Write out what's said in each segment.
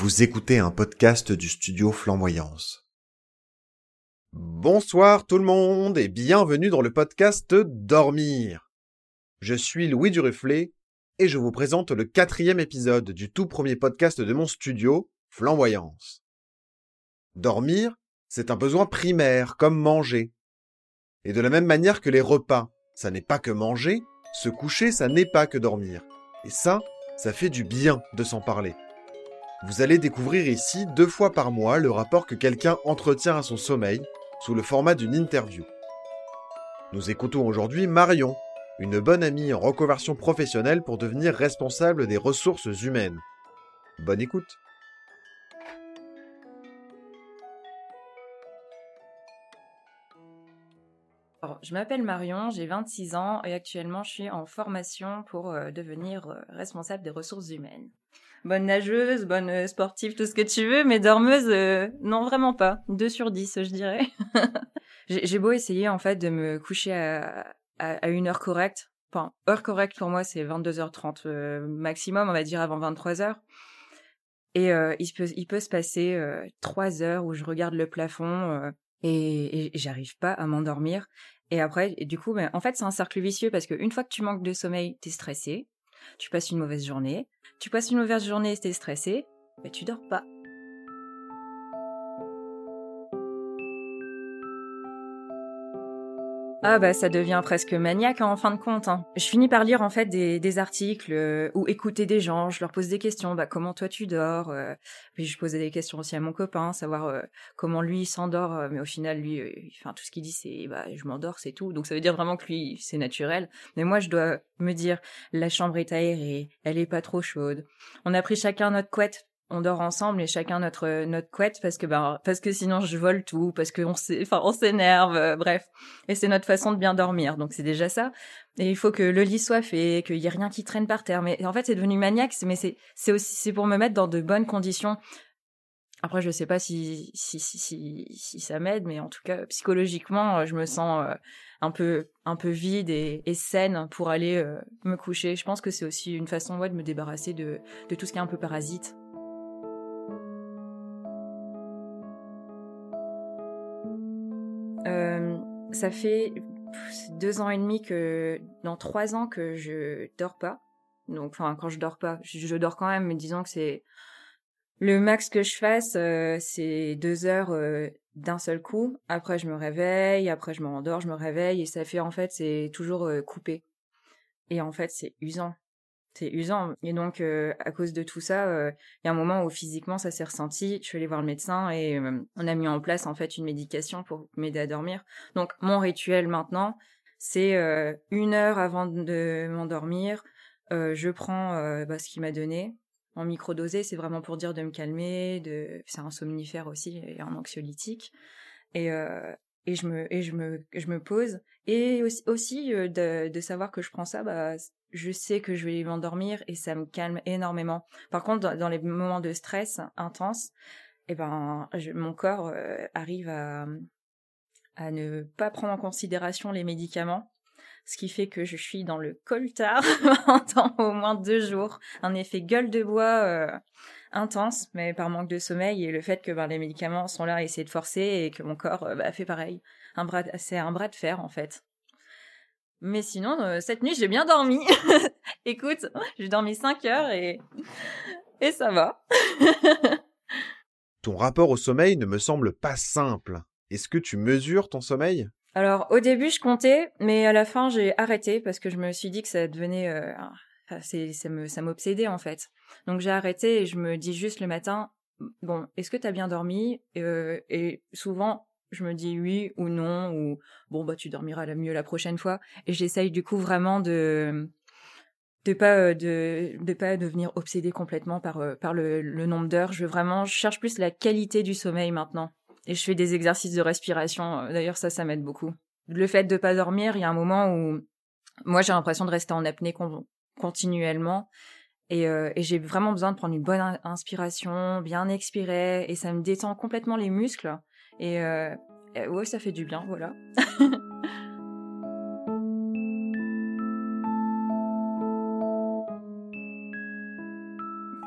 Vous écoutez un podcast du studio Flamboyance. Bonsoir tout le monde et bienvenue dans le podcast Dormir. Je suis Louis Duruflé et je vous présente le quatrième épisode du tout premier podcast de mon studio, Flamboyance. Dormir, c'est un besoin primaire comme manger. Et de la même manière que les repas, ça n'est pas que manger, se coucher, ça n'est pas que dormir. Et ça, ça fait du bien de s'en parler. Vous allez découvrir ici deux fois par mois le rapport que quelqu'un entretient à son sommeil sous le format d'une interview. Nous écoutons aujourd'hui Marion, une bonne amie en reconversion professionnelle pour devenir responsable des ressources humaines. Bonne écoute. je m'appelle Marion, j'ai 26 ans et actuellement je suis en formation pour euh, devenir euh, responsable des ressources humaines bonne nageuse, bonne euh, sportive, tout ce que tu veux, mais dormeuse, euh, non, vraiment pas. 2 sur 10, je dirais. j'ai beau essayer, en fait, de me coucher à, à, une heure correcte. Enfin, heure correcte pour moi, c'est 22h30 euh, maximum, on va dire avant 23h. Et il, peut, il peut se passer trois heures où je regarde le plafond et, j'arrive pas à m'endormir. Et après, du coup, ben, en fait, c'est un cercle vicieux parce qu'une fois que tu manques de sommeil, t'es stressé, tu passes une mauvaise journée, tu passes une mauvaise journée t'es stressé, mais tu dors pas. Ah bah ça devient presque maniaque hein, en fin de compte. Hein. Je finis par lire en fait des, articles euh, ou écouter des gens. Je leur pose des questions. Bah comment toi tu dors euh, Puis je posais des questions aussi à mon copain, savoir euh, comment lui s'endort. mais au final lui, enfin tout ce qu'il dit c'est bah je m'endors c'est tout. Donc ça veut dire vraiment que lui c'est naturel. Mais moi je dois me dire la chambre est aérée, elle est pas trop chaude. On a pris chacun notre couette on dort ensemble et chacun notre notre couette parce que ben parce que sinon je vole tout parce qu'on enfin on s'énerve euh, bref. Et c'est notre façon de bien dormir donc c'est déjà ça. Et il faut que le lit soit fait qu'il y ait rien qui traîne par terre. Mais en fait c'est devenu maniaque mais c'est c'est aussi c'est pour me mettre dans de bonnes conditions. Après je sais pas si si si si, ça m'aide mais en tout cas psychologiquement je me sens euh, un peu un peu vide et, saine pour aller euh, me coucher. Je pense que c'est aussi une façon de me débarrasser de de tout ce qui est un peu parasite ça fait deux ans et demi que, dans trois ans que je dors pas. Donc, enfin, quand je dors pas, je, dors quand même, mais disons que c'est le max que je fasse, euh, c'est deux heures euh, d'un seul coup. Après, je me réveille, après je me rendors, je me réveille, et ça fait en fait, c'est toujours euh, coupé. Et en fait, c'est usant c'est usant. Et donc, euh, à cause de tout ça, euh, il y a un moment où physiquement ça s'est ressenti. Je suis allée voir le médecin et euh, on a mis en place en fait une médication pour m'aider à dormir. Donc, mon rituel maintenant, c'est une heure avant de m'endormir, je prends bah, ce qu'il m'a donné. En microdosé, c'est vraiment pour dire de me calmer, de c'est un somnifère aussi et un anxiolytique. Et, et je me et je me je me pose et aussi, de savoir que je prends ça bah je sais que je vais m'endormir et ça me calme énormément. Par contre, dans, les moments de stress intense, eh ben, mon corps euh, arrive à, à ne pas prendre en considération les médicaments, ce qui fait que je suis dans le coltard pendant au moins deux jours, un effet gueule de bois euh, intense, mais par manque de sommeil et le fait que ben, les médicaments sont là à essayer de forcer et que mon corps euh, bah, fait pareil. C'est un bras de fer en fait. Mais sinon, euh, cette nuit, j'ai bien dormi. Écoute, j'ai dormi 5 heures et, et ça va. ton rapport au sommeil ne me semble pas simple. Est-ce que tu mesures ton sommeil? Alors, au début, je comptais, mais à la fin, j'ai arrêté parce que je me suis dit que ça devenait... Euh, ça, me, ça m'obsédait, en fait. Donc, j'ai arrêté et je me dis juste le matin, bon, est-ce que tu as bien dormi? Euh, Et souvent, je me dis oui ou non ou bon bah tu dormiras la mieux la prochaine fois. Et j'essaye du coup vraiment de de pas euh, de de pas devenir obsédée complètement par euh, par le, nombre d'heures. Je veux vraiment je cherche plus la qualité du sommeil maintenant. Et je fais des exercices de respiration d'ailleurs ça ça m'aide beaucoup. Le fait de pas dormir il y a un moment où moi j'ai l'impression de rester en apnée continuellement. Et, euh, et j'ai vraiment besoin de prendre une bonne inspiration bien expirer. Et ça me détend complètement les muscles et euh, ouais, ça fait du bien, voilà.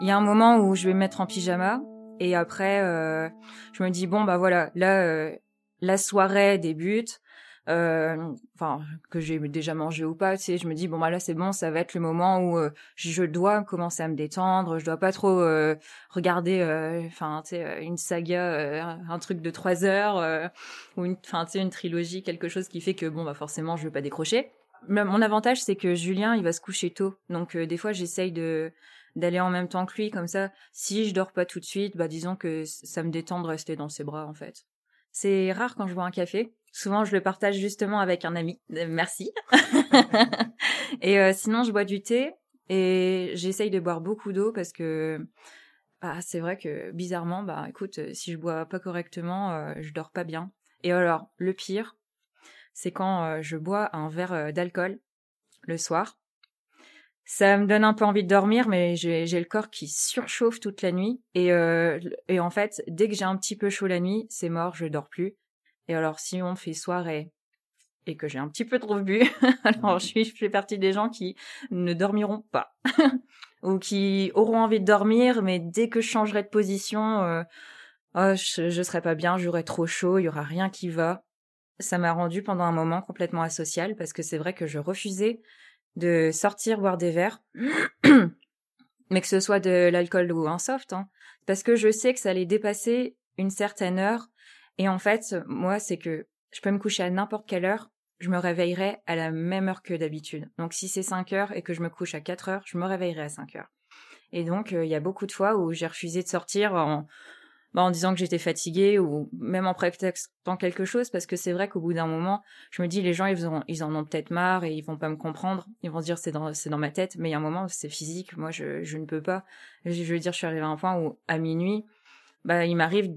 Il y a un moment où je vais me mettre en pyjama et après, euh, je me dis bon bah voilà, là euh, la soirée débute. Euh, que j'ai déjà mangé ou pas, tu sais, je me dis bon bah là c'est bon, ça va être le moment où euh, je dois commencer à me détendre, je dois pas trop euh, regarder, enfin tu sais une saga, un truc de trois heures ou une, enfin tu sais une trilogie, quelque chose qui fait que bon bah forcément je veux pas décrocher. Mon avantage c'est que Julien il va se coucher tôt, donc des fois j'essaye de d'aller en même temps que lui comme ça. Si je dors pas tout de suite, bah disons que ça me détend de rester dans ses bras en fait. C'est rare quand je bois un café. Souvent, je le partage justement avec un ami. Euh, merci. et euh, sinon, je bois du thé et j'essaye de boire beaucoup d'eau parce que bah, c'est vrai que bizarrement, bah écoute, euh, si je bois pas correctement, je dors pas bien. Et alors, le pire, c'est quand je bois un verre d'alcool le soir ça me donne un peu envie de dormir, mais j'ai le corps qui surchauffe toute la nuit. Et, euh, et en fait, dès que j'ai un petit peu chaud la nuit, c'est mort, je dors plus. Et alors, si on fait soirée et que j'ai un petit peu trop bu, alors je, suis, je fais partie des gens qui ne dormiront pas. Ou qui auront envie de dormir, mais dès que je changerai de position, euh, oh, je, je serai pas bien, j'aurai trop chaud, il y aura rien qui va. Ça m'a rendu pendant un moment complètement asocial parce que c'est vrai que je refusais de sortir boire des verres, mais que ce soit de l'alcool ou un soft, hein, parce que je sais que ça allait dépasser une certaine heure. Et en fait, moi, c'est que je peux me coucher à n'importe quelle heure, je me réveillerai à la même heure que d'habitude. Donc si c'est 5 heures et que je me couche à 4 heures, je me réveillerai à 5 heures. Et donc, euh, il y a beaucoup de fois où j'ai refusé de sortir en, bah, en disant que j'étais fatiguée ou même en prétextant quelque chose parce que c'est vrai qu'au bout d'un moment, je me dis les gens ils, en ont peut-être marre et ils vont pas me comprendre, ils vont se dire c'est dans dans ma tête, mais il y a un moment c'est physique, moi je je ne peux pas. Je, veux dire je suis arrivée à un point où à minuit, bah il m'arrive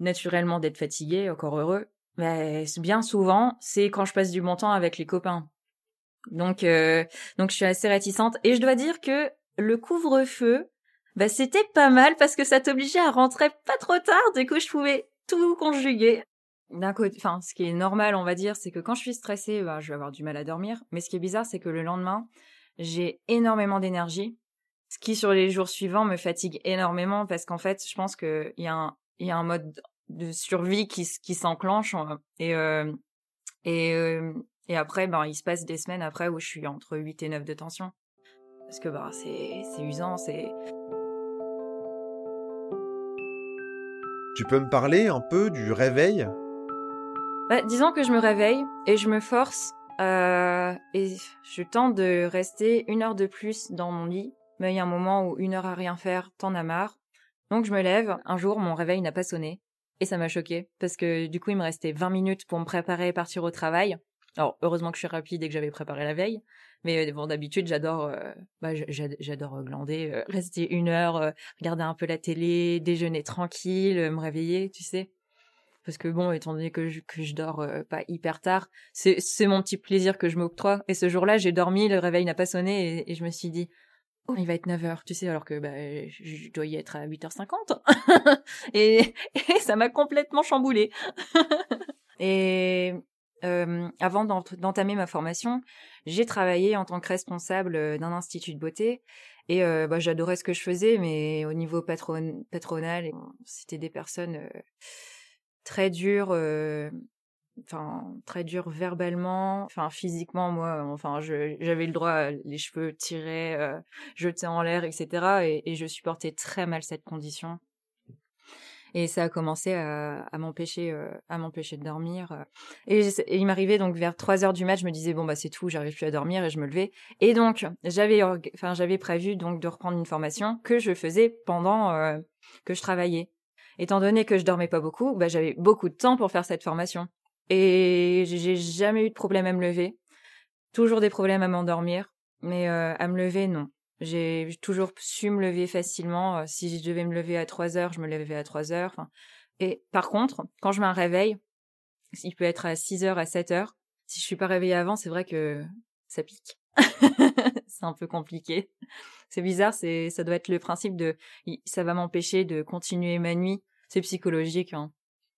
naturellement d'être fatiguée, encore heureux, mais bien souvent, c'est quand je passe du bon temps avec les copains. Donc euh, donc je suis assez réticente et je dois dire que le couvre-feu bah c'était pas mal parce que ça t'obligeait à rentrer pas trop tard, du coup je pouvais tout conjuguer. D'un côté, enfin, ce qui est normal, on va dire, c'est que quand je suis stressée, bah, je vais avoir du mal à dormir. Mais ce qui est bizarre, c'est que le lendemain, j'ai énormément d'énergie, ce qui sur les jours suivants me fatigue énormément parce qu'en fait, je pense qu'il y a un, il y a un mode de survie qui, qui s'enclenche et euh, et euh, et après, ben, il se passe des semaines après où je suis entre 8 et 9 de tension parce que bah c'est c'est usant, c'est Tu peux me parler un peu du réveil? Bah, Disons que je me réveille et je me force euh, et je tente de rester une heure de plus dans mon lit. Mais il y a un moment où une heure à rien faire, t'en as marre. Donc je me lève. Un jour, mon réveil n'a pas sonné. Et ça m'a choqué parce que du coup, il me restait 20 minutes pour me préparer et partir au travail. Alors, heureusement que je suis rapide et que j'avais préparé la veille. Mais euh, bon, d'habitude, j'adore, euh, bah, j'adore glander, euh, rester une heure, regarder un peu la télé, déjeuner tranquille, me réveiller, tu sais. Parce que bon, étant donné que je, dors pas hyper tard, c'est mon petit plaisir que je m'octroie. Et ce jour-là, j'ai dormi, le réveil n'a pas sonné et, je me suis dit, oh, il va être 9 heures, tu sais, alors que bah, je dois y être à 8h50. et, et ça m'a complètement chamboulé. et euh, avant d'entamer ma formation, j'ai travaillé en tant que responsable euh, d'un institut de beauté et euh, bah, j'adorais ce que je faisais, mais au niveau patron patronal, c'était des personnes très dures, enfin très dures verbalement, enfin physiquement moi, enfin j'avais le droit, les cheveux tirés, jetés en l'air, etc. et je supportais très mal cette condition et ça a commencé à, m'empêcher euh, à m'empêcher de dormir euh. et, il m'arrivait donc vers 3 heures du mat je me disais bon bah c'est tout j'arrive plus à dormir et je me levais et donc j'avais enfin j'avais prévu donc de reprendre une formation que je faisais pendant euh, que je travaillais étant donné que je dormais pas beaucoup bah j'avais beaucoup de temps pour faire cette formation et j'ai jamais eu de problème à me lever toujours des problèmes à m'endormir mais à me lever non j'ai toujours su me lever facilement. Euh, si je devais me lever à 3 heures, je me levais à 3 heures. Et par contre, quand je mets un réveil, il peut être à 6 heures, à 7 heures. Si je suis pas réveillée avant, c'est vrai que ça pique. c'est un peu compliqué. C'est bizarre, c'est ça doit être le principe de ça va m'empêcher de continuer ma nuit. C'est psychologique hein.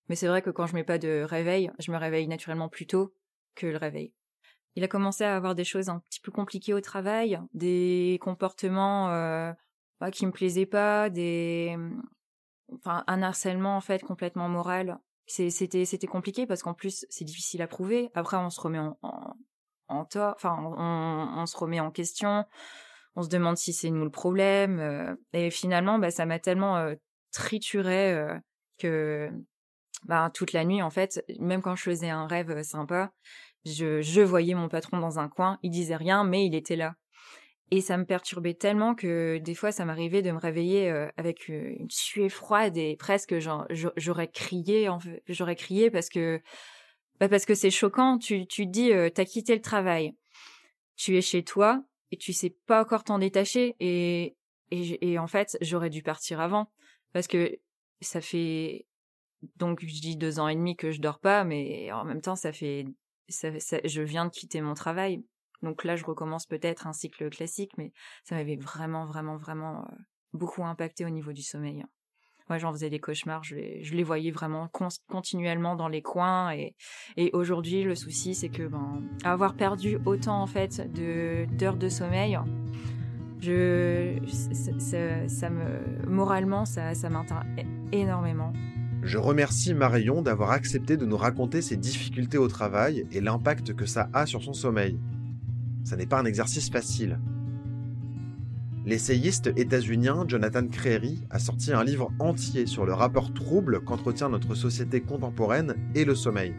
Mais c'est vrai que quand je mets pas de réveil, je me réveille naturellement plus tôt que le réveil il a commencé à avoir des choses un petit peu compliquées au travail, des comportements euh, bah, qui me plaisaient pas, des, enfin, un harcèlement en fait complètement moral. C'était compliqué parce qu'en plus c'est difficile à prouver. Après on se remet en, en, enfin on, se remet en question, on se demande si c'est nous le problème. Euh, et finalement bah ça m'a tellement euh, trituré euh, que bah, toute la nuit en fait, même quand je faisais un rêve sympa, je, je voyais mon patron dans un coin, il disait rien mais il était là. Et ça me perturbait tellement que des fois, ça m'arrivait de me réveiller euh, avec euh, une suée froide et presque j'aurais crié, j'aurais crié parce que bah parce que c'est choquant. Tu tu te dis, euh, t'as quitté le travail, tu es chez toi et tu sais pas encore t'en détacher et et en fait, j'aurais dû partir avant parce que ça fait donc je dis deux ans et demi que je dors pas, mais en même temps, ça fait ça, ça je viens de quitter mon travail donc là, je recommence peut-être un cycle classique, mais ça m'avait vraiment, vraiment, vraiment euh, beaucoup impacté au niveau du sommeil. Moi, j'en faisais des cauchemars, je les, je les voyais vraiment continuellement dans les coins. Et, et aujourd'hui, le souci, c'est que ben, avoir perdu autant en fait de d'heures de sommeil, je, ça, ça me, moralement, ça, ça m'atteint énormément. Je remercie Marion d'avoir accepté de nous raconter ses difficultés au travail et l'impact que ça a sur son sommeil. Ça n'est pas un exercice facile. L'essayiste états-unien Jonathan Crary a sorti un livre entier sur le rapport trouble qu'entretient notre société contemporaine et le sommeil.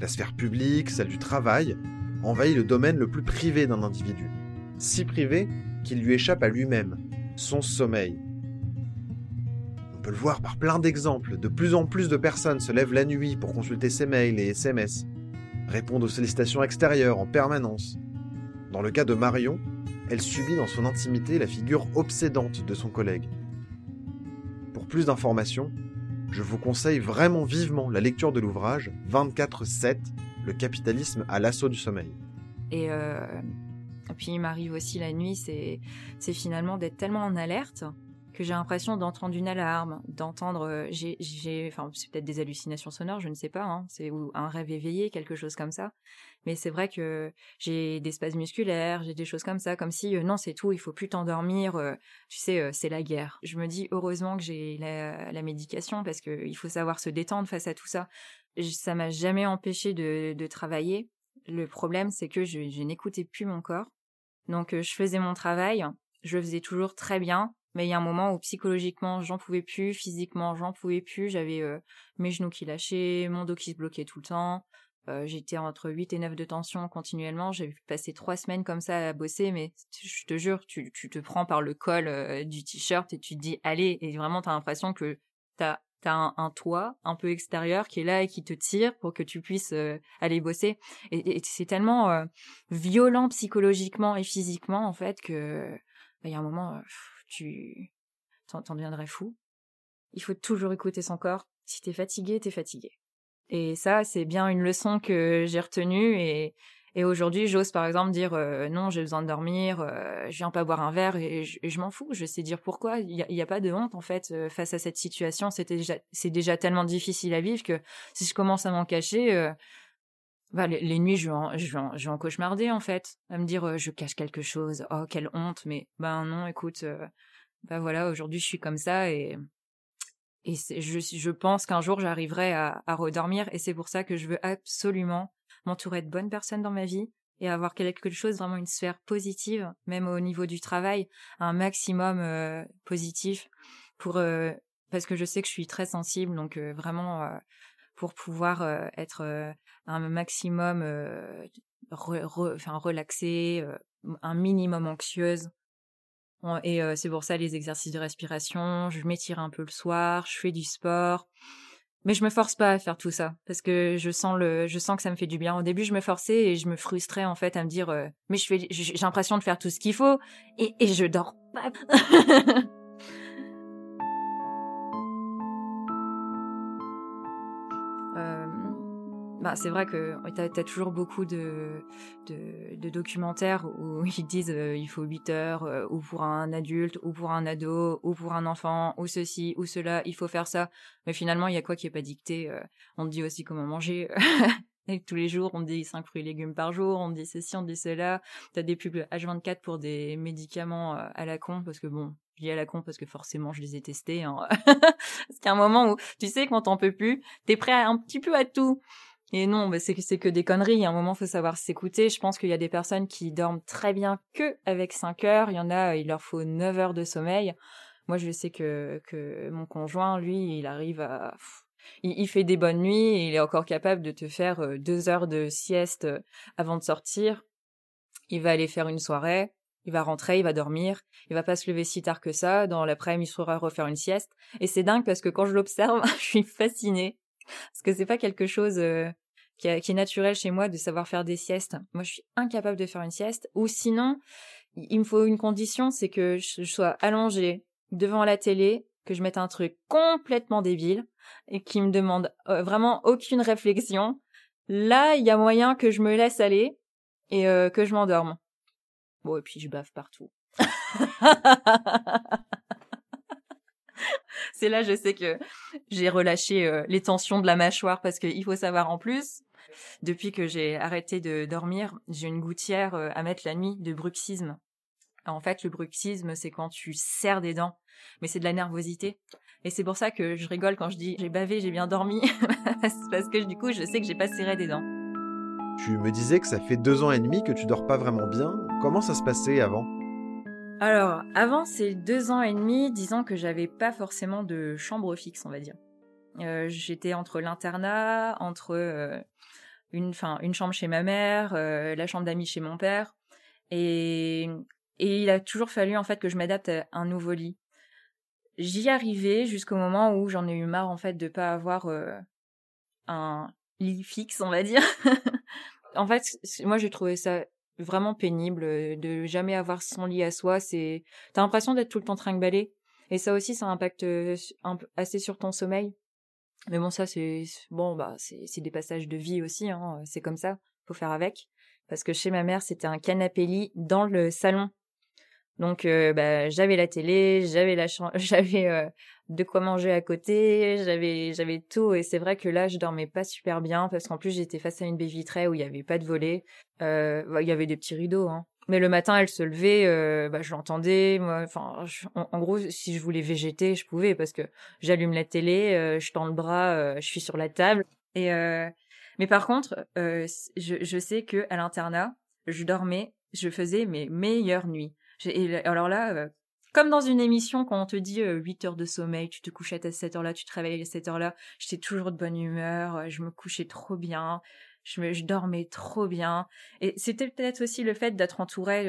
La sphère publique, celle du travail, envahit le domaine le plus privé d'un individu. Si privé qu'il lui échappe à lui-même, son sommeil. Peut le voir par plein d'exemples. De plus en plus de personnes se lèvent la nuit pour consulter ses mails et SMS, répondent aux sollicitations extérieures en permanence, dans le cas de Marion, elle subit dans son intimité la figure obsédante de son collègue. Pour plus d'informations, je vous conseille vraiment vivement la lecture de l'ouvrage 24-7, Le capitalisme à l'assaut du sommeil. Et, euh, puis il m'arrive aussi la nuit, c'est finalement d'être tellement en alerte que j'ai l'impression d'entendre une alarme, d'entendre, euh, j'ai, enfin c'est peut-être des hallucinations sonores, je ne sais pas, hein, c'est ou un rêve éveillé, quelque chose comme ça. Mais c'est vrai que j'ai des spasmes musculaires, j'ai des choses comme ça, comme si euh, non c'est tout, il faut plus t'endormir, euh, tu sais c'est la guerre. Je me dis heureusement que j'ai la, médication parce que il faut savoir se détendre face à tout ça. Ça m'a jamais empêché de, de travailler. Le problème c'est que je, je n'écoutais plus mon corps. Donc je faisais mon travail, je le faisais toujours très bien, mais il y a un moment où psychologiquement, j'en pouvais plus, physiquement, j'en pouvais plus. J'avais euh, mes genoux qui lâchaient, mon dos qui se bloquait tout le temps. Euh, j'étais entre 8 et 9 de tension continuellement. J'ai passé trois semaines comme ça à bosser, mais je te jure, tu, tu te prends par le col euh, du t-shirt et tu te dis allez, et vraiment t'as l'impression que t'as t'as un, toit un peu extérieur qui est là et qui te tire pour que tu puisses aller bosser. Et, c'est tellement violent psychologiquement et physiquement en fait que bah, il y a un moment tu t'en deviendrais fou. Il faut toujours écouter son corps. Si t'es fatigué, t'es fatigué. Et ça, c'est bien une leçon que j'ai retenue et, et aujourd'hui, j'ose par exemple dire euh, non, j'ai besoin de dormir, euh, je viens pas boire un verre et je, m'en fous. Je sais dire pourquoi. Il n'y a, pas de honte en fait euh, face à cette situation. Déjà, c'est déjà tellement difficile à vivre que si je commence à m'en cacher, bah, les, nuits, je vais, en, en cauchemarder en fait, à me dire je cache quelque chose. Oh quelle honte, mais ben non, écoute, bah voilà, aujourd'hui je suis comme ça et et je, je pense qu'un jour j'arriverai à, à redormir et c'est pour ça que je veux absolument m'entourer de bonnes personnes dans ma vie et avoir quelque chose vraiment une sphère positive, même au niveau du travail, un maximum positif pour parce que je sais que je suis très sensible, donc vraiment pour pouvoir être un maximum enfin relaxée, un minimum anxieuse. Et c'est pour ça les exercices de respiration, je m'étire un peu le soir, je fais du sport. Mais je me force pas à faire tout ça parce que je sens le, je sens que ça me fait du bien. Au début, je me forçais et je me frustrais en fait à me dire, mais je fais, j'ai l'impression de faire tout ce qu'il faut et, et je dors. Bah, c'est vrai que tu as, toujours beaucoup de, de, documentaires où ils disent euh, il faut 8 heures, euh, ou pour un adulte, ou pour un ado, ou pour un enfant, ou ceci, ou cela, il faut faire ça. Mais finalement, il y a quoi qui est pas dicté euh, On te dit aussi comment manger. Et tous les jours, on dit 5 fruits et légumes par jour, on dit ceci, on dit cela. T'as des pubs H24 pour des médicaments à la con, parce que bon, Je dis à la con parce que forcément je les ai testés. Hein. parce qu'à un moment où tu sais quand t'en peux plus, t'es prêt à, un petit peu à tout. Et non, bah c'est que des conneries. A un moment, faut savoir s'écouter. Je pense qu'il y a des personnes qui dorment très bien que avec 5 heures. Il y en a, il leur faut 9 heures de sommeil. Moi, je sais que que mon conjoint, lui, il arrive à il, fait des bonnes nuits et il est encore capable de te faire euh, deux heures de sieste euh, avant de sortir. Il va aller faire une soirée, il va rentrer, il va dormir, il va pas se lever si tard que ça. Dans l'après-midi, il saura refaire une sieste. Et c'est dingue parce que quand je l'observe, je suis fascinée parce que c'est pas quelque chose euh, qui, est naturel chez moi de savoir faire des siestes. Moi, je suis incapable de faire une sieste. Ou sinon, il me faut une condition, c'est que je sois allongée devant la télé, que je mette un truc complètement débile et qui me demande euh, vraiment aucune réflexion. Là, il y a moyen que je me laisse aller et euh, que je m'endorme. Bon, et puis je bave partout. c'est là, je sais que j'ai relâché euh, les tensions de la mâchoire parce qu'il faut savoir en plus, depuis que j'ai arrêté de dormir, j'ai une gouttière euh, à mettre la nuit de bruxisme. En fait, le bruxisme, c'est quand tu serres des dents, mais c'est de la nervosité. Et c'est pour ça que je rigole quand je dis j'ai bavé, j'ai bien dormi, parce que du coup, je sais que j'ai pas serré des dents. Tu me disais que ça fait deux ans et demi que tu dors pas vraiment bien. Comment ça se passait avant? Alors, avant ces deux ans et demi, disons que j'avais pas forcément de chambre fixe, on va dire. Euh, j'étais entre l'internat, entre euh, une, une chambre chez ma mère, euh, la chambre d'amis chez mon père, et, et il a toujours fallu en fait que je m'adapte à un nouveau lit. J'y arrivais jusqu'au moment où j'en ai eu marre en fait de pas avoir un lit fixe, on va dire. en fait, moi j'ai trouvé ça vraiment pénible euh, de jamais avoir son lit à soi. C'est, t'as l'impression d'être tout le temps trinqueballé. Et ça aussi, ça impacte euh, assez sur ton sommeil. Mais bon, ça, c'est, bon, bah, c'est des passages de vie aussi, hein. C'est comme ça. Faut faire avec. Parce que chez ma mère, c'était un canapé lit dans le salon. Donc, euh, bah, j'avais la télé, j'avais la j'avais de quoi manger à côté, j'avais j'avais tout et c'est vrai que là je dormais pas super bien parce qu'en plus j'étais face à une baie vitrée où il y avait pas de volet, euh, bah, il y avait des petits rideaux hein. Mais le matin, elle se levait, euh, bah, je l'entendais. Enfin, en, gros, si je voulais végéter, je pouvais parce que j'allume la télé, euh, je tends le bras, euh, je suis sur la table. Et euh, mais par contre, je, je sais que à l'internat, je dormais, je faisais mes meilleures nuits. Alors là, comme dans une émission, quand on te dit 8 heures de sommeil, tu te couchais à cette heure-là, tu te réveillais à cette heure-là, j'étais toujours de bonne humeur, je me couchais trop bien, je, dormais trop bien. Et c'était peut-être aussi le fait d'être entourée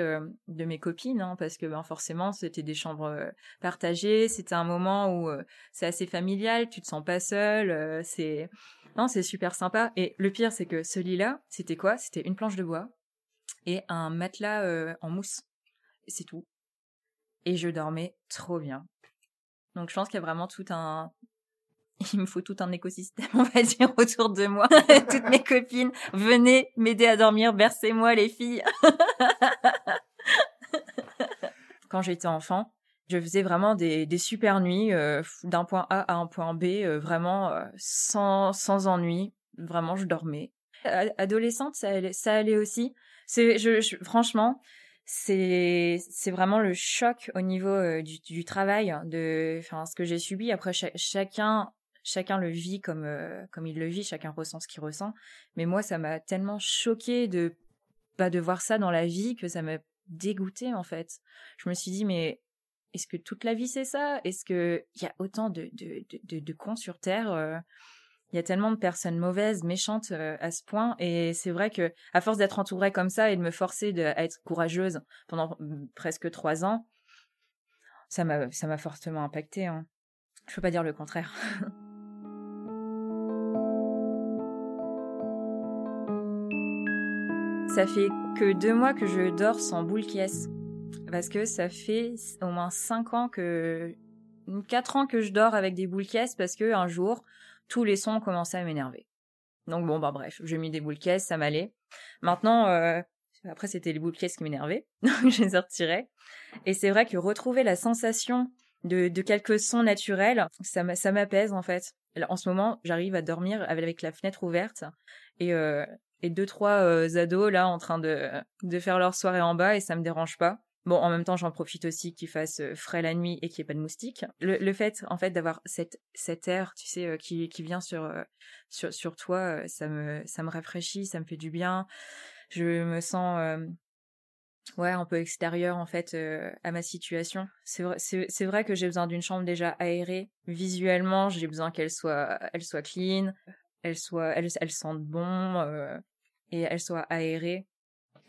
de mes copines, hein, parce que ben, forcément, c'était des chambres partagées, c'était un moment où c'est assez familial, tu te sens pas seul, c'est... Non, c'est super sympa. Et le pire, c'est que ce lit-là, c'était quoi? C'était une planche de bois et un matelas en mousse. C'est tout et je dormais trop bien. Donc je pense qu'il y a vraiment tout un il me faut tout un écosystème, on va dire, autour de moi. Toutes mes copines, venez m'aider à dormir, bercez-moi les filles. Quand j'étais enfant, je faisais vraiment des, des super nuits euh, d'un point A à un point B, euh, vraiment euh, sans, sans ennui. Vraiment, je dormais. Adolescente, ça allait, ça allait aussi. C'est, je, franchement, c'est c'est vraiment le choc au niveau euh, du, travail de enfin ce que j'ai subi. Après chacun chacun le vit comme euh, comme il le vit chacun ressent ce qu'il ressent. Mais moi ça m'a tellement choqué de pas de voir ça dans la vie que ça m'a dégoûté en fait. Je me suis dit mais est-ce que toute la vie c'est ça? Est-ce que il y a autant de de, de, de cons sur terre euh, il y a tellement de personnes mauvaises, méchantes euh, à ce point. Et c'est vrai que, à force d'être entourée comme ça et de me forcer à être courageuse pendant mm, presque trois ans, ça m'a, ça m'a fortement impacté. Hein. Je peux pas dire le contraire. ça fait que deux mois que je dors sans boule caisse. Parce que ça fait au moins cinq ans que, quatre ans que je dors avec des boules caisses parce que un jour, tous les sons commencé à m'énerver. Donc bon, bah bref, j'ai mis des boules caisses, ça m'allait. Maintenant, euh, après c'était les boules caisses qui m'énervaient, donc je les retirais. Et c'est vrai que retrouver la sensation de, de quelques sons naturels, ça m'apaise en fait. En ce moment, j'arrive à dormir avec la fenêtre ouverte et, euh, et deux trois euh, ados là en train de, de faire leur soirée en bas et ça me dérange pas. Bon, en même temps, j'en profite aussi qu'il fasse frais la nuit et qu'il n'y ait pas de moustiques. Le, fait, en fait, d'avoir cette, cet air, tu sais, qui, qui vient sur, sur, sur toi, ça me, ça me rafraîchit, ça me fait du bien. Je me sens, ouais, un peu extérieur, en fait, à ma situation. C'est vrai, c'est, vrai que j'ai besoin d'une chambre déjà aérée. Visuellement, j'ai besoin qu'elle soit, elle soit clean, elle soit, elle, elle sente bon, et elle soit aérée.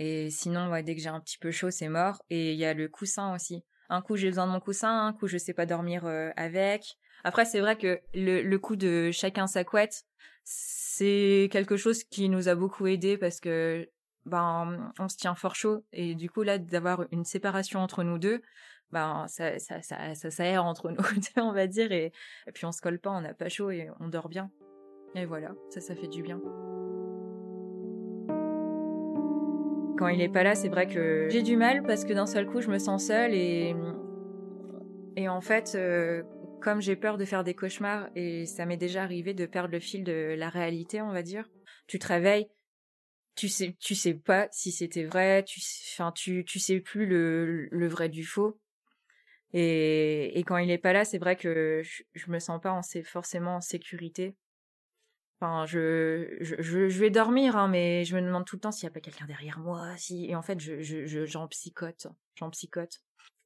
Et sinon, dès que j'ai un petit peu chaud, c'est mort. Et il y a le coussin aussi. Un coup, j'ai besoin de mon coussin, un coup, je sais pas dormir euh, avec. Après, c'est vrai que le, le coup de chacun sa couette, c'est quelque chose qui nous a beaucoup aidé parce que ben on se tient fort chaud et du coup là d'avoir une séparation entre nous deux ben ça ça ça ça s'aère entre nous deux on va dire et, et puis on se colle pas on n'a pas chaud et on dort bien et voilà ça ça fait du bien quand il est pas là, c'est vrai que j'ai du mal parce que d'un seul coup, je me sens seule et et en fait, euh, comme j'ai peur de faire des cauchemars et ça m'est déjà arrivé de perdre le fil de la réalité, on va dire. Tu te réveilles, tu sais, tu sais pas si c'était vrai, tu, enfin, tu, tu sais plus le, le vrai du faux. Et, et quand il est pas là, c'est vrai que je, je me sens pas en, forcément en sécurité. Enfin, je, je, je, vais dormir, hein, mais je me demande tout le temps s'il n'y a pas quelqu'un derrière moi. Si... Et en fait, je, je, j'en psychote. J'en psychote.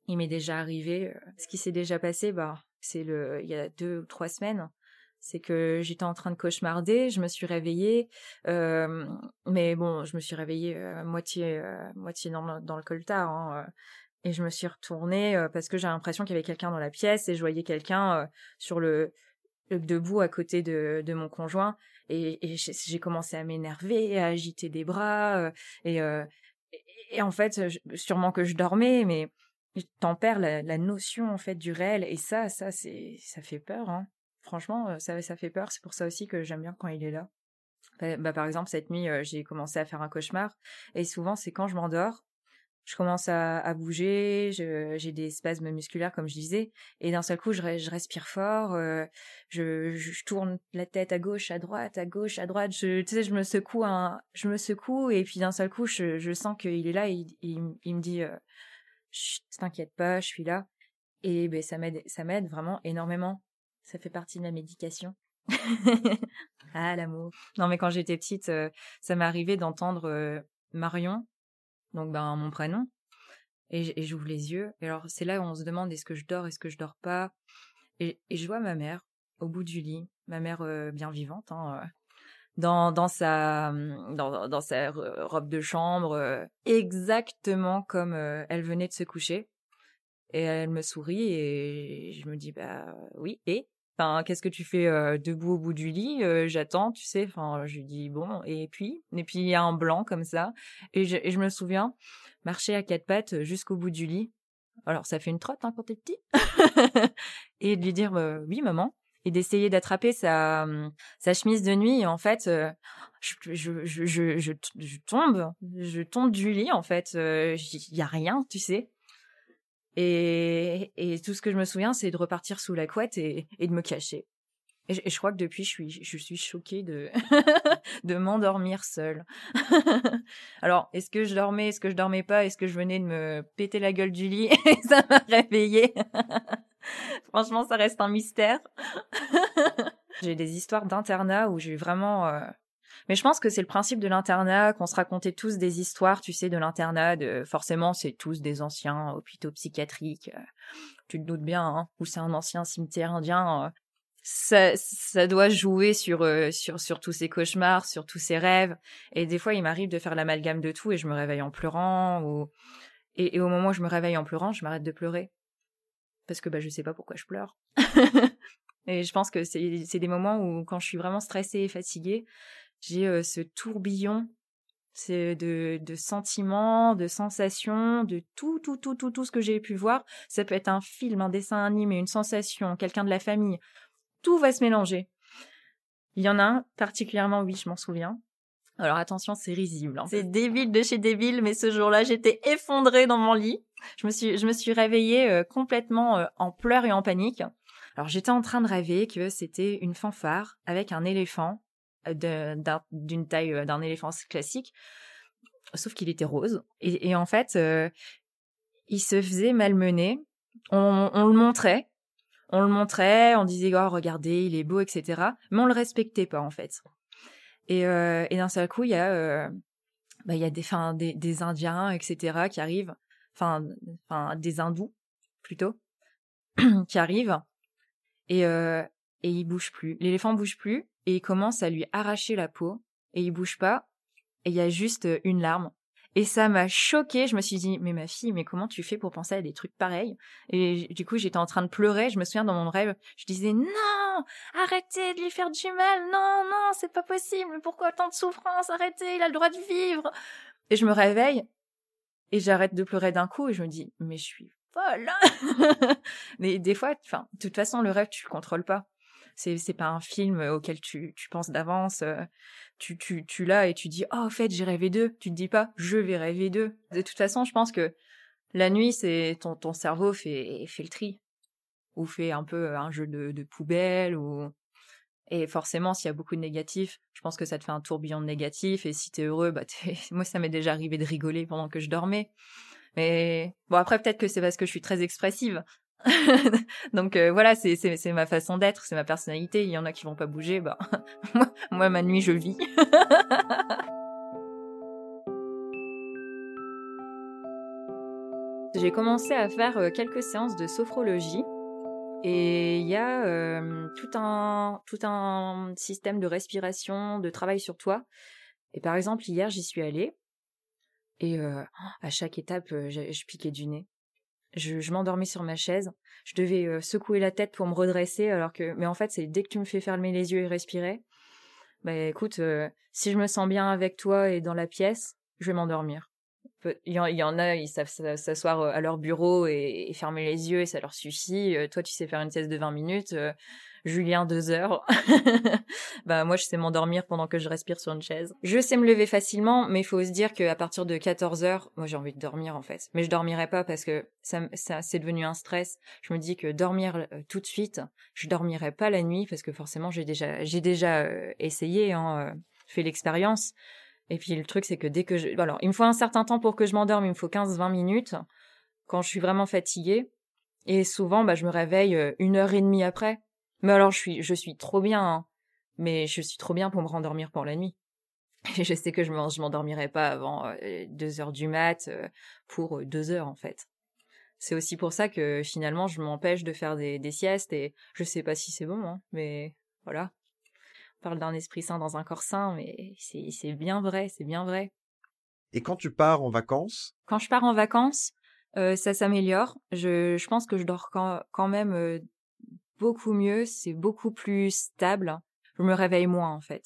Il m'est déjà arrivé. Euh, ce qui s'est déjà passé, bah, c'est le, il y a deux ou trois semaines. C'est que j'étais en train de cauchemarder, je me suis réveillée, euh, mais bon, je me suis réveillée euh, moitié, moitié dans le, dans coltard, hein, et je me suis retournée parce que j'ai l'impression qu'il y avait quelqu'un dans la pièce et je voyais quelqu'un sur le, debout à côté de, de mon conjoint et, j'ai commencé à m'énerver, à agiter des bras euh, et, euh, et, en fait sûrement que je dormais mais t'en perds la, la, notion en fait du réel. Et ça ça c'est ça fait peur hein. franchement euh, ça ça fait peur. C'est pour ça aussi que j'aime bien quand il est là. Bah, bah par exemple cette nuit j'ai commencé à faire un cauchemar. Et souvent c'est quand je m'endors je commence à, bouger, j'ai des spasmes musculaires comme je disais, et d'un seul coup je, respire fort, euh, je, tourne la tête à gauche, à droite, à gauche, à droite, je, tu sais, je me secoue, je me secoue, et puis d'un seul coup je, sens qu'il est là, il, me dit, euh, t'inquiète pas, je suis là, et ben ça m'aide, ça m'aide vraiment énormément. Ça fait partie de ma médication. ah l'amour. Non mais quand j'étais petite, euh, ça arrivé d'entendre euh, Marion donc ben mon prénom. Et, j'ouvre les yeux. Et alors c'est là où on se demande est-ce que je dors, est-ce que je dors pas? Et, je vois ma mère au bout du lit, ma mère euh, bien vivante, hein, euh, dans, dans sa hum, dans, sa robe de chambre, euh, exactement comme elle venait de se coucher. Et elle me sourit et je me dis bah oui et Enfin, qu'est-ce que tu fais debout au bout du lit J'attends, tu sais. Enfin, je lui dis bon. Et puis, et puis il y a un blanc comme ça. Et je, me souviens marcher à quatre pattes jusqu'au bout du lit. Alors, ça fait une trotte hein, quand t'es petit. et de lui dire oui, maman. Et d'essayer d'attraper sa chemise de nuit. En fait, je, je, je, je, je, tombe, je tombe du lit. En fait, il y a rien, tu sais. Et, et tout ce que je me souviens, c'est de repartir sous la couette et, et de me cacher. Et je, crois que depuis, je suis, je suis choquée de, de m'endormir seule. Alors, est-ce que je dormais, est-ce que je dormais pas, est-ce que je venais de me péter la gueule du lit et ça m'a réveillée? Franchement, ça reste un mystère. j'ai des histoires d'internat où j'ai vraiment euh, mais je pense que c'est le principe de l'internat, qu'on se racontait tous des histoires, tu sais, de l'internat. Forcément, c'est tous des anciens hôpitaux psychiatriques. Euh, tu te doutes bien, hein, ou c'est un ancien cimetière indien. Euh, ça, ça doit jouer sur, euh, sur, sur tous ces cauchemars, sur tous ces rêves. Et des fois, il m'arrive de faire l'amalgame de tout et je me réveille en pleurant. Ou... Et, au moment où je me réveille en pleurant, je m'arrête de pleurer. Parce que bah, je sais pas pourquoi je pleure. et je pense que c'est des moments où, quand je suis vraiment stressée et fatiguée, j'ai ce tourbillon c'est de, sentiments, de sensations, de tout, tout, tout, tout, tout ce que j'ai pu voir. Ça peut être un film, un dessin animé, une sensation, quelqu'un de la famille. Tout va se mélanger. Il y en a un particulièrement, oui, je m'en souviens. Alors attention, c'est risible. Hein. C'est débile de chez débile, mais ce jour-là, j'étais effondrée dans mon lit. Je me suis, je me suis réveillée complètement en pleurs et en panique. Alors j'étais en train de rêver que c'était une fanfare avec un éléphant d'une taille euh, d'un éléphant classique, sauf qu'il était rose. Et, en fait, euh, il se faisait malmener. On, on le montrait, on le montrait, on disait oh regardez il est beau etc. Mais on le respectait pas en fait. Et, euh, d'un seul coup il y a bah, il des, Indiens etc. qui arrivent, enfin des hindous plutôt qui arrivent et euh, et il bouge plus. L'éléphant bouge plus et il commence à lui arracher la peau et il bouge pas et il y a juste une larme et ça m'a choquée. Je me suis dit, mais ma fille, mais comment tu fais pour penser à des trucs pareils? Et du coup, j'étais en train de pleurer. Je me souviens dans mon rêve, je disais, non, arrêtez de lui faire du mal. Non, non, c'est pas possible. Pourquoi tant de souffrance? Arrêtez, il a le droit de vivre. Et je me réveille et j'arrête de pleurer d'un coup et je me dis, mais je suis folle. mais des fois, enfin, de toute façon, le rêve, tu le contrôles pas. C'est pas un film auquel tu penses d'avance. Euh, tu tu tu l'as et tu dis oh en fait j'ai rêvé d'eux. Tu te dis pas je vais rêver d'eux. De toute façon, je pense que la nuit c'est ton cerveau fait le tri ou fait un peu un jeu de, de poubelle ou et forcément, s'il y a beaucoup de négatifs, je pense que ça te fait un tourbillon de négatifs. Et si t'es heureux, bah moi, ça m'est déjà arrivé de rigoler pendant que je dormais. Mais bon, après, peut-être que c'est parce que je suis très expressive. Donc euh, voilà, c'est ma façon d'être, c'est ma personnalité. Il y en a qui vont pas bouger, bah moi, moi ma nuit je vis. J'ai commencé à faire euh, quelques séances de sophrologie et il y a euh, tout un tout un système de respiration, de travail sur toi. Et par exemple hier j'y suis allée et à chaque étape je piquais du nez je, je m'endormis sur ma chaise. Je devais euh, secouer la tête pour me redresser, alors que, mais en fait, c'est dès que tu me fais fermer les yeux et respirer, bah écoute, euh, si je me sens bien avec toi et dans la pièce, je vais m'endormir. Il y, en, a, ils savent s'asseoir euh, à leur bureau et, fermer les yeux et ça leur suffit. Toi, tu sais faire une sieste de 20 minutes. Julien deux heures. bah moi je sais m'endormir pendant que je respire sur une chaise. Je sais me lever facilement, mais il faut se dire qu'à partir de 14 heures, moi j'ai envie de dormir en fait. Mais je dormirai pas parce que ça, c'est devenu un stress. Je me dis que dormir tout de suite, je dormirai pas la nuit parce que forcément j'ai déjà j'ai déjà essayé, hein, fait l'expérience. Et puis le truc c'est que dès que je alors il me faut un certain temps pour que je m'endorme, il me faut 15-20 minutes quand je suis vraiment fatiguée. Et souvent, bah, je me réveille une heure et demie après. Mais alors, je suis, je suis trop bien, hein. mais je suis trop bien pour me rendormir pour la nuit. Et je sais que je m'endormirai pas avant euh, deux heures du mat euh, pour euh, deux heures, en fait. C'est aussi pour ça que finalement, je m'empêche de faire des, des, siestes et je sais pas si c'est bon, hein, mais voilà. Parle d'un esprit sain dans un corps sain, mais c'est bien vrai, c'est bien vrai. Et quand tu pars en vacances? Quand je pars en vacances, ça s'améliore. Je, je pense que je dors quand, quand même beaucoup mieux, c'est beaucoup plus stable. Je me réveille moins en fait.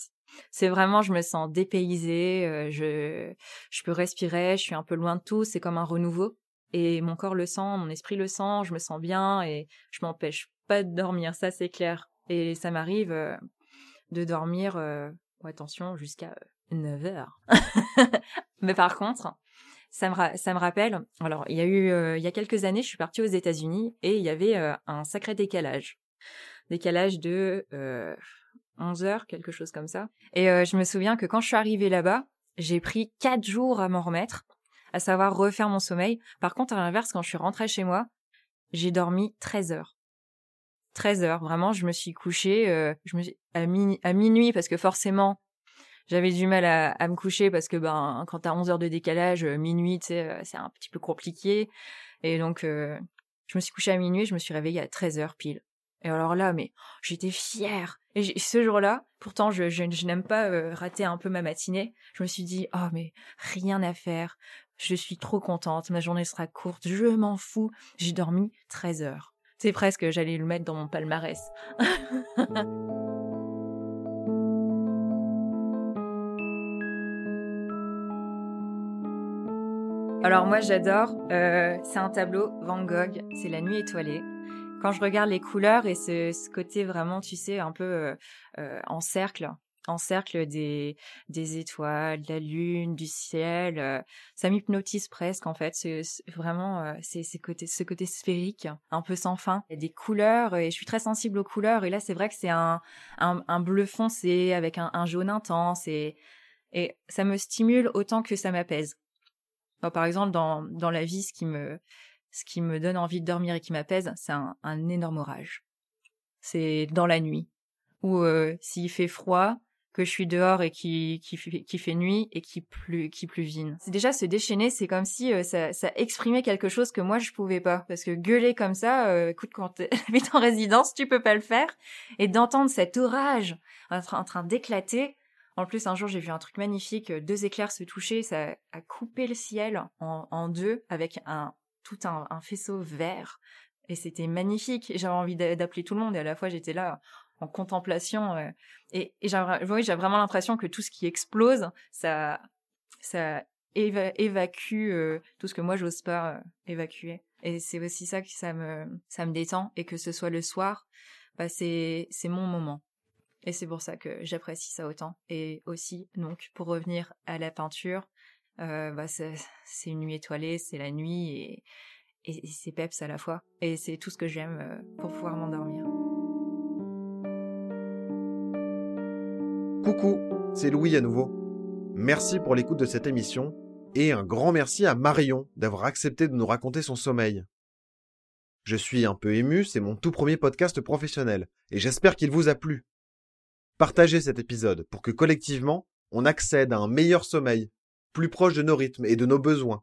C'est vraiment, je me sens dépaysée, euh, je, je peux respirer, je suis un peu loin de tout, c'est comme un renouveau. Et mon corps le sent, mon esprit le sent, je me sens bien et je m'empêche pas de dormir, ça c'est clair. Et ça m'arrive euh, de dormir, euh, attention, jusqu'à 9 heures. Mais par contre, ça me, ça me rappelle, alors il y a eu, il y a quelques années, je suis partie aux États-Unis et il y avait un sacré décalage. Décalage de 11 heures, quelque chose comme ça. Et je me souviens que quand je suis arrivée là-bas, j'ai pris 4 jours à m'en remettre, à savoir refaire mon sommeil. Par contre, à l'inverse, quand je suis rentrée chez moi, j'ai dormi 13 heures. 13 heures, vraiment, je me suis couchée me à, minuit parce que forcément, j'avais du mal à, me coucher parce que ben quand t'as 11 heures de décalage, euh, minuit, euh, c'est un petit peu compliqué. Et donc, euh, je me suis couchée à minuit, je me suis réveillée à 13 heures pile. Et alors là, mais j'étais fière. Et ce jour-là, pourtant, je n'aime pas rater un peu ma matinée. Je me suis dit, oh mais rien à faire. Je suis trop contente. Ma journée sera courte. Je m'en fous. J'ai dormi 13 heures. C'est presque, j'allais le mettre dans mon palmarès. Alors moi j'adore, euh, c'est un tableau Van Gogh, c'est la nuit étoilée. Quand je regarde les couleurs et ce, côté vraiment, tu sais, un peu euh, euh, en cercle, en cercle des, des étoiles, de la lune, du ciel, ça m'hypnotise presque en fait. C'est vraiment c'est ce côté, ce côté sphérique, un peu sans fin. Il y a des couleurs et je suis très sensible aux couleurs. Et là c'est vrai que c'est un, un, bleu foncé avec un, un jaune intense et, et ça me stimule autant que ça m'apaise. par exemple, dans, dans la vie, ce qui me, ce qui me donne envie de dormir et qui m'apaise, c'est un, un énorme orage. C'est dans la nuit. Ou euh, s'il fait froid, que je suis dehors et qui, qui, fait nuit et qui plus qui pluvine. C'est déjà se déchaîner, c'est comme si ça, ça exprimait quelque chose que moi je pouvais pas. Parce que gueuler comme ça, euh, écoute, quand tu habites en résidence, tu peux pas le faire. Et d'entendre cet orage en train, en train d'éclater, en plus, un jour, j'ai vu un truc magnifique, euh, deux éclairs se toucher, ça a coupé le ciel en, deux avec un tout un, faisceau vert. Et c'était magnifique. J'avais envie d'appeler tout le monde et à la fois j'étais là en contemplation. Euh, et, et j'ai vraiment l'impression que tout ce qui explose, ça, ça évacue euh, tout ce que moi j'ose pas évacuer. Et c'est aussi ça que ça me, détend et que ce soit le soir, bah c'est, mon moment. Et c'est pour ça que j'apprécie ça autant. Et aussi, donc, pour revenir à la peinture, euh, bah c'est une nuit étoilée, c'est la nuit et, c'est peps à la fois. Et c'est tout ce que j'aime euh, pour pouvoir m'endormir. Coucou, c'est Louis à nouveau. Merci pour l'écoute de cette émission et un grand merci à Marion d'avoir accepté de nous raconter son sommeil. Je suis un peu ému, c'est mon tout premier podcast professionnel et j'espère qu'il vous a plu. Partagez cet épisode pour que collectivement, on accède à un meilleur sommeil, plus proche de nos rythmes et de nos besoins.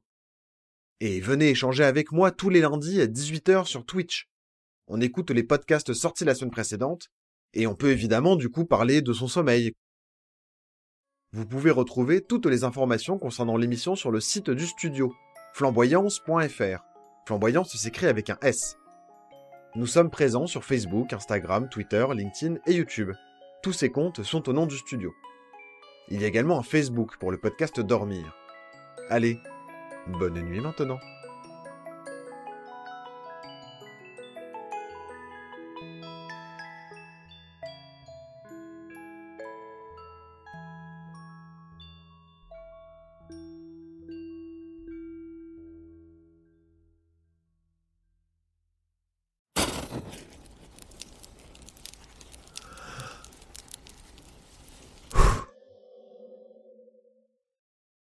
Et venez échanger avec moi tous les lundis à 18h sur Twitch. On écoute les podcasts sortis la semaine précédente, et on peut évidemment du coup parler de son sommeil. Vous pouvez retrouver toutes les informations concernant l'émission sur le site du studio, flamboyance.fr. Flamboyance s'écrit avec un S. Nous sommes présents sur Facebook, Instagram, Twitter, LinkedIn et YouTube. Tous ces comptes sont au nom du studio. Il y a également un Facebook pour le podcast Dormir. Allez, bonne nuit maintenant.